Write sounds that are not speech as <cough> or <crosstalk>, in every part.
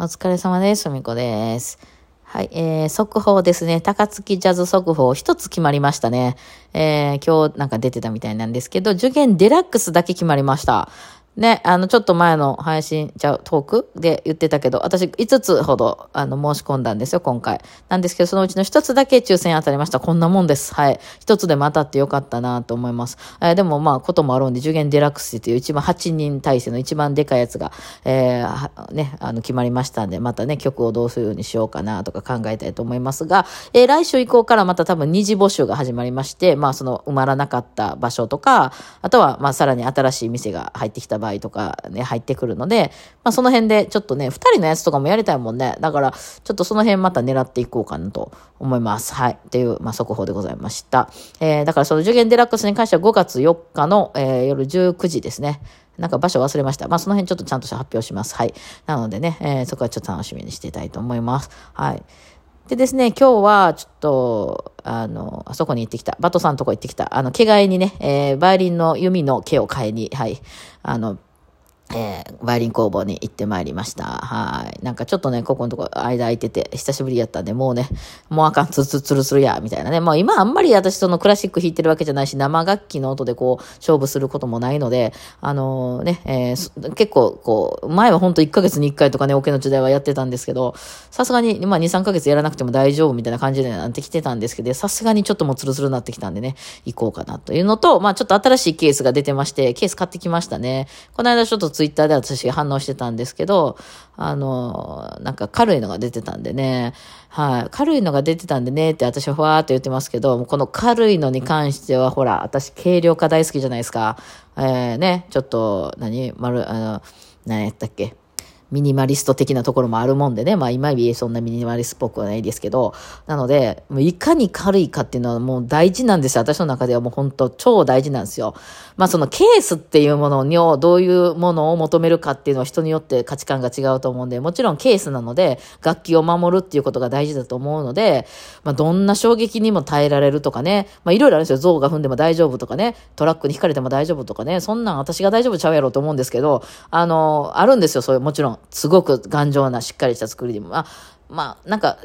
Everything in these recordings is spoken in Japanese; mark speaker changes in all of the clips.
Speaker 1: お疲れ様です。みこです。はい、えー、速報ですね。高槻ジャズ速報一つ決まりましたね。えー、今日なんか出てたみたいなんですけど、受験デラックスだけ決まりました。ね、あの、ちょっと前の配信、ちゃ、トークで言ってたけど、私5つほど、あの、申し込んだんですよ、今回。なんですけど、そのうちの1つだけ抽選当たりました。こんなもんです。はい。1つでも当たってよかったなと思います。えーでもまあ、こともあるんで、受験デラックスっていう一番8人体制の一番でかいやつが、えーね、あの、決まりましたんで、またね、曲をどうするようにしようかなとか考えたいと思いますが、えー来週以降からまた多分二次募集が始まりまして、まあ、その埋まらなかった場所とか、あとは、まあ、さらに新しい店が入ってきた場合とかね、入ってくるので、まあ、その辺でちょっとね、二人のやつとかもやりたいもんね。だから、ちょっとその辺また狙っていこうかなと思います。はい。っていう、まあ、速報でございました。えー、だからその受験デラックスに関しては5月4日の、えー夜19時ですね。なんか場所忘れました。まあ、その辺ちょっとちゃんとした発表します。はい。なのでね、えーそこはちょっと楽しみにしていたいと思います。はい。でですね、今日はちょっと、あの、あそこに行ってきた。バトさんのとこ行ってきた。あの、毛替えにね、えーバイオリンの弓の毛を買いに、はい。あの、えーバイリン工房に行ってまいりました。はい。なんかちょっとね、ここのとこ間空いてて、久しぶりやったんで、もうね、もうあかん、つつつるするや、みたいなね。もう今あんまり私そのクラシック弾いてるわけじゃないし、生楽器の音でこう、勝負することもないので、あのね、えー結構こう、前は本当1ヶ月に1回とかね、オケの時代はやってたんですけど、さすがに、まあ2、3ヶ月やらなくても大丈夫みたいな感じでなってきてたんですけど、さすがにちょっともうつるつるになってきたんでね、行こうかなというのと、まあちょっと新しいケースが出てまして、ケース買ってきましたね。この間ちょっとツイッターで私反応してたんですけど、あの、なんか軽いのが出てたんでね、はい、軽いのが出てたんでねって私はふわーって言ってますけど、この軽いのに関してはほら、私軽量化大好きじゃないですか。えー、ね、ちょっと、何、丸、あの、何やったっけ？ミニマリスト的なところもあるもんでね。まあ今言えそんなミニマリストっぽくはないですけど。なので、もういかに軽いかっていうのはもう大事なんですよ。私の中ではもう本当超大事なんですよ。まあそのケースっていうものにをどういうものを求めるかっていうのは人によって価値観が違うと思うんで、もちろんケースなので楽器を守るっていうことが大事だと思うので、まあどんな衝撃にも耐えられるとかね。まあいろいろあるんですよ。象が踏んでも大丈夫とかね。トラックに引かれても大丈夫とかね。そんなん私が大丈夫ちゃうやろうと思うんですけど、あの、あるんですよ。そういう、もちろん。すごく頑丈なしっかりした作りでも。まあ、まあ、なんか、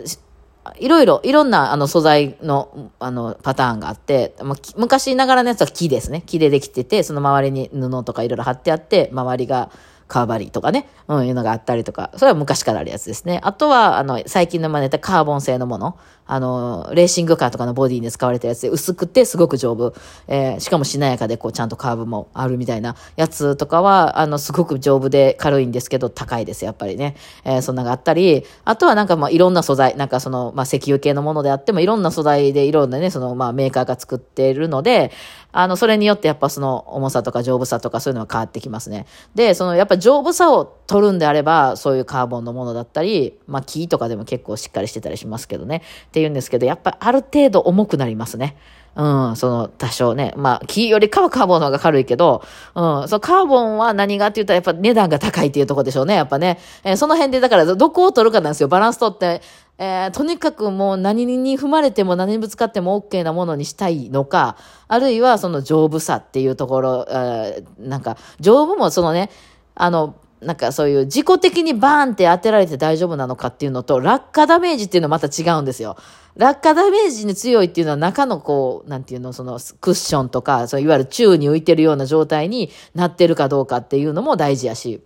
Speaker 1: いろいろ、いろんなあの素材のあのパターンがあって、まあ昔ながらのやつは木ですね。木でできてて、その周りに布とかいろいろ貼ってあって、周りがカーバリーとかね、うん、いうのがあったりとか、それは昔からあるやつですね。あとは、あの、最近の真似たカーボン製のもの、あの、レーシングカーとかのボディに使われたやつで薄くてすごく丈夫、えーしかもしなやかでこうちゃんとカーブもあるみたいなやつとかは、あの、すごく丈夫で軽いんですけど高いです、やっぱりね。えーそんながあったり、あとはなんかまあいろんな素材、なんかその、まあ石油系のものであってもいろんな素材でいろんなね、そのまあメーカーが作っているので、あの、それによってやっぱその重さとか丈夫さとかそういうのは変わってきますね。で、そのやっぱ丈夫さを取るんであれば、そういうカーボンのものだったり、まあ木とかでも結構しっかりしてたりしますけどね。っていうんですけど、やっぱある程度重くなりますね。うん、その多少ね。まあ、木よりかはカーボンの方が軽いけど、うん、そのカーボンは何がって言ったらやっぱ値段が高いっていうとこでしょうね、やっぱね。えーその辺でだからどこを取るかなんですよ、バランス取って。えーとにかくもう何に踏まれても何にぶつかっても OK なものにしたいのか、あるいはその丈夫さっていうところ、えーなんか、丈夫もそのね、あの、なんかそういう自己的にバーンって当てられて大丈夫なのかっていうのと、落下ダメージっていうのはまた違うんですよ。落下ダメージに強いっていうのは中のこう、なんていうの、そのクッションとか、そういわゆる宙に浮いてるような状態になってるかどうかっていうのも大事やし。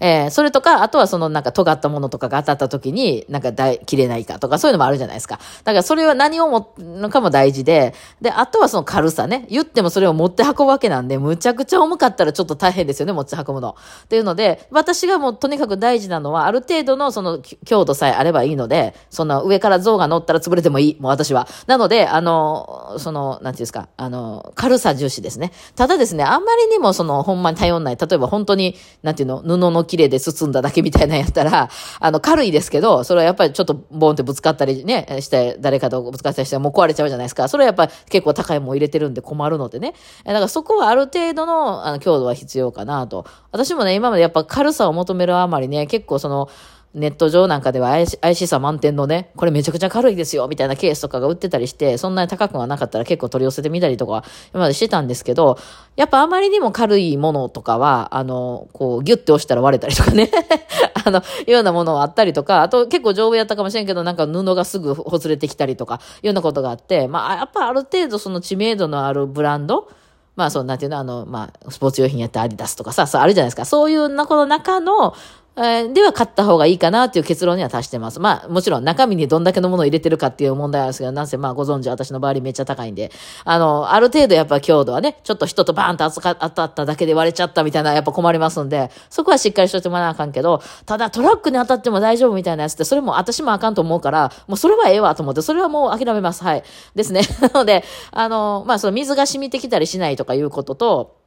Speaker 1: えーそれとか、あとはそのなんか尖ったものとかが当たった時に、なんか切れないかとか、そういうのもあるじゃないですか。だからそれは何をものかも大事で、で、あとはその軽さね。言ってもそれを持って運ぶわけなんで、むちゃくちゃ重かったらちょっと大変ですよね、持ち運ぶの。っていうので、私がもうとにかく大事なのは、ある程度のその強度さえあればいいので、その上から像が乗ったら潰れてもいい、もう私は。なので、あの、その、なんていうんですか、あの、軽さ重視ですね。ただですね、あんまりにもその、ほんまに頼んない。例えば本当に、なんていうの、布の綺麗で包んだだけみたいなやったら、<laughs> あの、軽いですけど、それはやっぱりちょっとボンってぶつかったりね、して、誰かとぶつかったりしてもう壊れちゃうじゃないですか。それはやっぱ結構高いもん入れてるんで困るのでね。だからそこはある程度のあの強度は必要かなと。私もね、今までやっぱ軽さを求めるあまりね、結構その、ネット上なんかでは怪し怪しさ満点のね、これめちゃくちゃ軽いですよ、みたいなケースとかが売ってたりして、そんなに高くはなかったら結構取り寄せてみたりとか、今までしてたんですけど、やっぱあまりにも軽いものとかは、あの、こう、ギュッて押したら割れたりとかね。<laughs> あの、ようなものはあったりとか、あと結構丈夫やったかもしれんけど、なんか布がすぐほつれてきたりとか、いうようなことがあって、まあ、やっぱある程度その知名度のあるブランド、まあ、そう、なんていうの、あの、まあ、スポーツ用品やったアディダスとかさ、そうあるじゃないですか。そういうな、この中の、では買った方がいいかなっていう結論には達してます。まあ、もちろん中身にどんだけのものを入れてるかっていう問題はあるんですけど、なんせまあご存知、私の周りめっちゃ高いんで、あの、ある程度やっぱ強度はね、ちょっと人とバーンと当たっただけで割れちゃったみたいなやっぱ困りますんで、そこはしっかりしといてもらわなあかんけど、ただトラックに当たっても大丈夫みたいなやつって、それも私もあかんと思うから、もうそれはええわと思って、それはもう諦めます。はい。ですね。<laughs> なので、あの、まあその水が染みてきたりしないとかいうことと、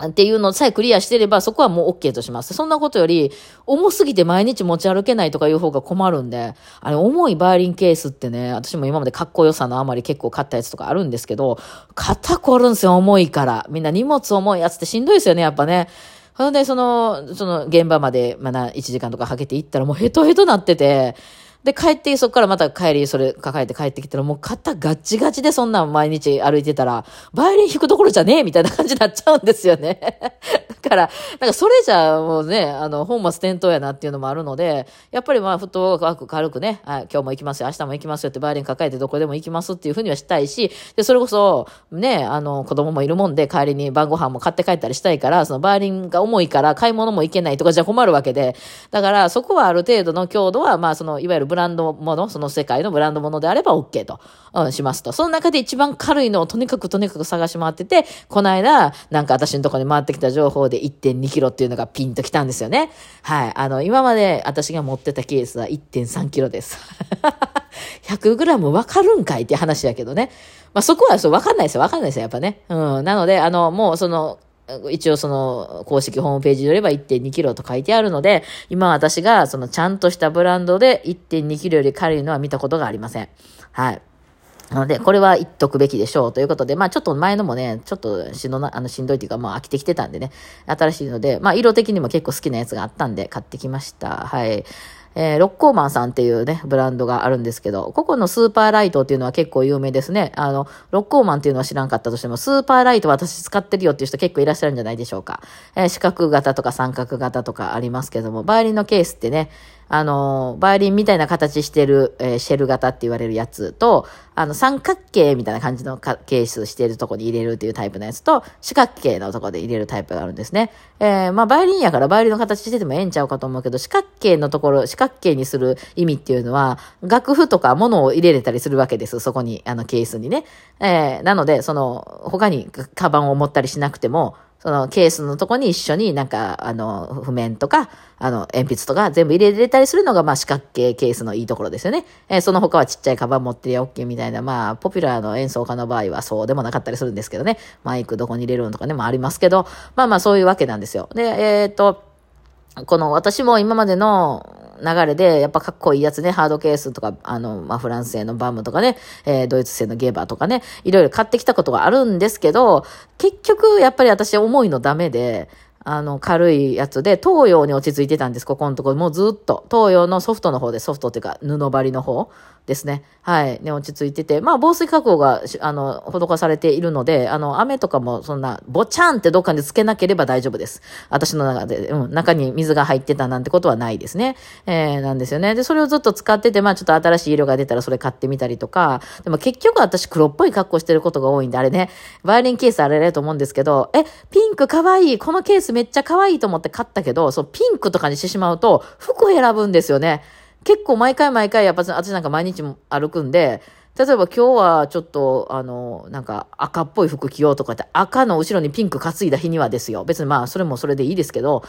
Speaker 1: っていうのさえクリアしてれば、そこはもう OK とします。そんなことより、重すぎて毎日持ち歩けないとかいう方が困るんで、あれ、重いバイオリンケースってね、私も今までかっこよさのあまり結構買ったやつとかあるんですけど、肩凝るんですよ、重いから。みんな荷物重いやつってしんどいですよね、やっぱね。ほんで、その、その現場まで、まだ1時間とかかけて行ったらもうヘトヘトなってて、で、帰って、そこからまた帰り、それ抱えて帰ってきたら、もう肩ガッチガチでそんなん毎日歩いてたら、バイオリン弾くところじゃねえみたいな感じになっちゃうんですよね。<laughs> だから、なんかそれじゃもうね、あの、本末転倒やなっていうのもあるので、やっぱりまあ、フットワーク軽くね、はい、今日も行きますよ、明日も行きますよってバイオリン抱えてどこでも行きますっていうふうにはしたいし、で、それこそ、ね、あの、子供もいるもんで、帰りに晩ご飯も買って帰ったりしたいから、そのバイオリンが重いから買い物も行けないとかじゃ困るわけで、だからそこはある程度の強度は、まあ、その、いわゆるブランドもの、その世界のブランドものであれば OK と、うん、しますと。その中で一番軽いのをとにかくとにかく探し回ってて、この間、なんか私のところに回ってきた情報で1.2キロっていうのがピンときたんですよね。はい。あの、今まで私が持ってたケースは1.3キロです。<laughs> 100グラムわかるんかいって話やけどね。まあ、そこはそう、わかんないですよ。わかんないですよ。やっぱね。うん。なので、あの、もうその、一応その公式ホームページによれば1.2キロと書いてあるので、今私がそのちゃんとしたブランドで1.2キロより軽いのは見たことがありません。はい。なので、これは言っとくべきでしょうということで、まあちょっと前のもね、ちょっとしんどな、あの、しんどいっていうか、まあ飽きてきてたんでね、新しいので、まあ色的にも結構好きなやつがあったんで買ってきました。はい。えー、ロッコーマンさんっていうね、ブランドがあるんですけど、ここのスーパーライトっていうのは結構有名ですね。あの、ロッコーマンっていうのは知らんかったとしても、スーパーライト私使ってるよっていう人結構いらっしゃるんじゃないでしょうか。えー、四角型とか三角型とかありますけども、バイオリンのケースってね、あの、バイオリンみたいな形してる、えー、シェル型って言われるやつと、あの、三角形みたいな感じのケースしてるとこに入れるっていうタイプのやつと、四角形のとこで入れるタイプがあるんですね。えー、まあ、バイオリンやからバイオリンの形しててもええんちゃうかと思うけど、四角形のところ、四角形にする意味っていうのは、楽譜とか物を入れれたりするわけです。そこに、あの、ケースにね。えー、なので、その、他にカバンを持ったりしなくても、そのケースのとこに一緒になんか、あの、譜面とか、あの、鉛筆とか全部入れれたりするのが、まあ、四角形ケースのいいところですよね。えー、その他はちっちゃいカバン持ってりゃ OK みたいな、まあ、ポピュラーの演奏家の場合はそうでもなかったりするんですけどね。マイクどこに入れるのとかね、もありますけど、まあまあそういうわけなんですよ。で、えっ、ー、と、この私も今までの流れで、やっぱかっこいいやつね、ハードケースとか、あの、まあ、フランス製のバムとかね、えー、ドイツ製のゲーバーとかね、いろいろ買ってきたことがあるんですけど、結局、やっぱり私思いのダメで、あの、軽いやつで、東洋に落ち着いてたんです、ここのところ。もうずっと。東洋のソフトの方で、ソフトっていうか、布張りの方ですね。はい。ね、落ち着いてて。まあ、防水加工が、あの、施されているので、あの、雨とかもそんな、ぼちゃんってどっかにつけなければ大丈夫です。私の中で、うん、中に水が入ってたなんてことはないですね。えー、なんですよね。で、それをずっと使ってて、まあ、ちょっと新しい色が出たらそれ買ってみたりとか、でも結局私黒っぽい格好してることが多いんで、あれね、バイオリンケースあれれと思うんですけど、え、ピンクかわいい、このケースめっちゃ可愛いと思って買ったけど、そう、ピンクとかにしてしまうと、服選ぶんですよね。結構毎回毎回、やっぱ私なんか毎日歩くんで、例えば今日はちょっと、あの、なんか赤っぽい服着ようとかって赤の後ろにピンク担いだ日にはですよ。別にまあそれもそれでいいですけど、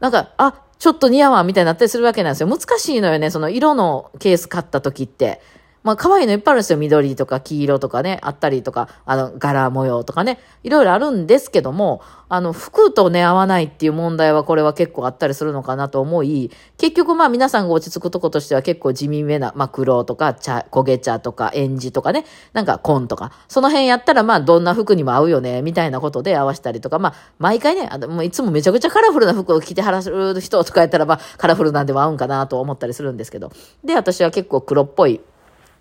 Speaker 1: なんか、あ、ちょっと似合わんみたいになったりするわけなんですよ。難しいのよね、その色のケース買った時って。まあ、可愛いのいっぱいあるんですよ。緑とか黄色とかね、あったりとか、あの、柄模様とかね、いろいろあるんですけども、あの、服とね、合わないっていう問題はこれは結構あったりするのかなと思い、結局まあ皆さんが落ち着くとことしては結構地味めな、まあ黒とか茶、焦げ茶とか、エンジとかね、なんか紺とか、その辺やったらまあどんな服にも合うよね、みたいなことで合わせたりとか、まあ毎回ね、あのもういつもめちゃくちゃカラフルな服を着てはらする人とかやったらまあカラフルなんでも合うんかなと思ったりするんですけど、で、私は結構黒っぽい、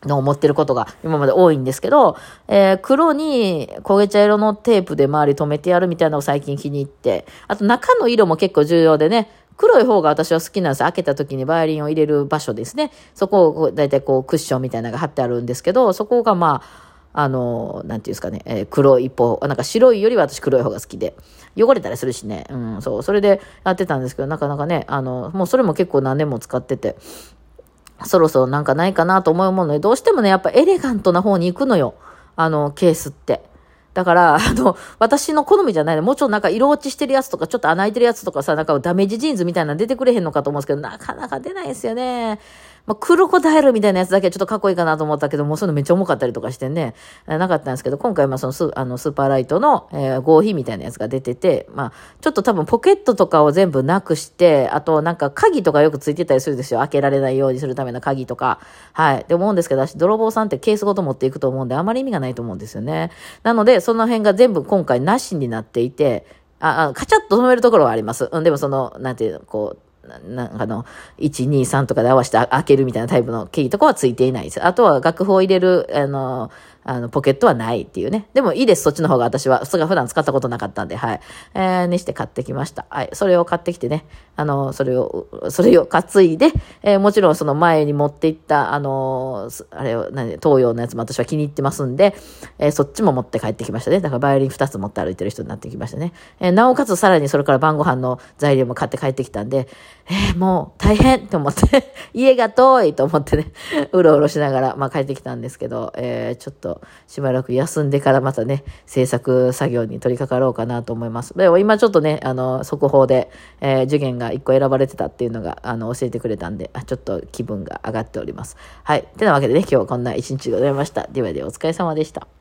Speaker 1: の思ってることが今まで多いんですけど、えー、黒に焦げ茶色のテープで周り留めてやるみたいなのを最近気に入って、あと中の色も結構重要でね、黒い方が私は好きなんです。開けた時にバイオリンを入れる場所ですね。そこをだいたいこうクッションみたいなのが貼ってあるんですけど、そこがまあ、あの、なんていうんですかね、えー、黒い方、なんか白いよりは私黒い方が好きで、汚れたりするしね、うん、そう、それでやってたんですけど、なかなかね、あの、もうそれも結構何年も使ってて、そろそろなんかないかなと思うもので、どうしてもね、やっぱエレガントな方に行くのよ。あの、ケースって。だから、<laughs> あの、私の好みじゃないの。もうちょっとなんか色落ちしてるやつとか、ちょっと穴開いてるやつとかさ、なんかダメージジーンズみたいなの出てくれへんのかと思うんですけど、なかなか出ないですよね。まあ、クロコダイルみたいなやつだけちょっとかっこいいかなと思ったけど、もうそういうのめっちゃ重かったりとかしてね、なかったんですけど、今回まあそのスあのスーパーライトの、えー、合皮みたいなやつが出てて、まあ、ちょっと多分ポケットとかを全部なくして、あとなんか鍵とかよくついてたりするんですよ。開けられないようにするための鍵とか。はい。で思うんですけど、私、泥棒さんってケースごと持っていくと思うんで、あまり意味がないと思うんですよね。なので、その辺が全部今回なしになっていて、あ、あカチャッと止めるところはあります。うん、でもその、なんていうの、こう、なんかの、1、2、3とかで合わせて開けるみたいなタイプのキーとかはついていないです。あとは楽譜を入れる、あの、あの、ポケットはないっていうね。でもいいです、そっちの方が私は。それが普段使ったことなかったんで、はい。えー、にして買ってきました。はい。それを買ってきてね、あの、それを、それを <laughs> 担いで、えー、もちろんその前に持っていった、あの、あれを、何、東洋のやつも私は気に入ってますんで、えー、そっちも持って帰ってきましたね。だからバイオリン2つ持って歩いてる人になってきましたね。えー、なおかつさらにそれから晩ご飯の材料も買って帰ってきたんで、えー、もう大変と思って <laughs> 家が遠いと思ってね、<laughs> うろうろしながら、まあ帰ってきたんですけど、えー、ちょっと、しばらく休んでからまたね、制作作業に取り掛かろうかなと思います。でも今ちょっとね、あの、速報で、えー、受験が1個選ばれてたっていうのが、あの、教えてくれたんで、ちょっと気分が上がっております。はい。てなわけでね、今日はこんな一日でございました。ではではお疲れ様でした。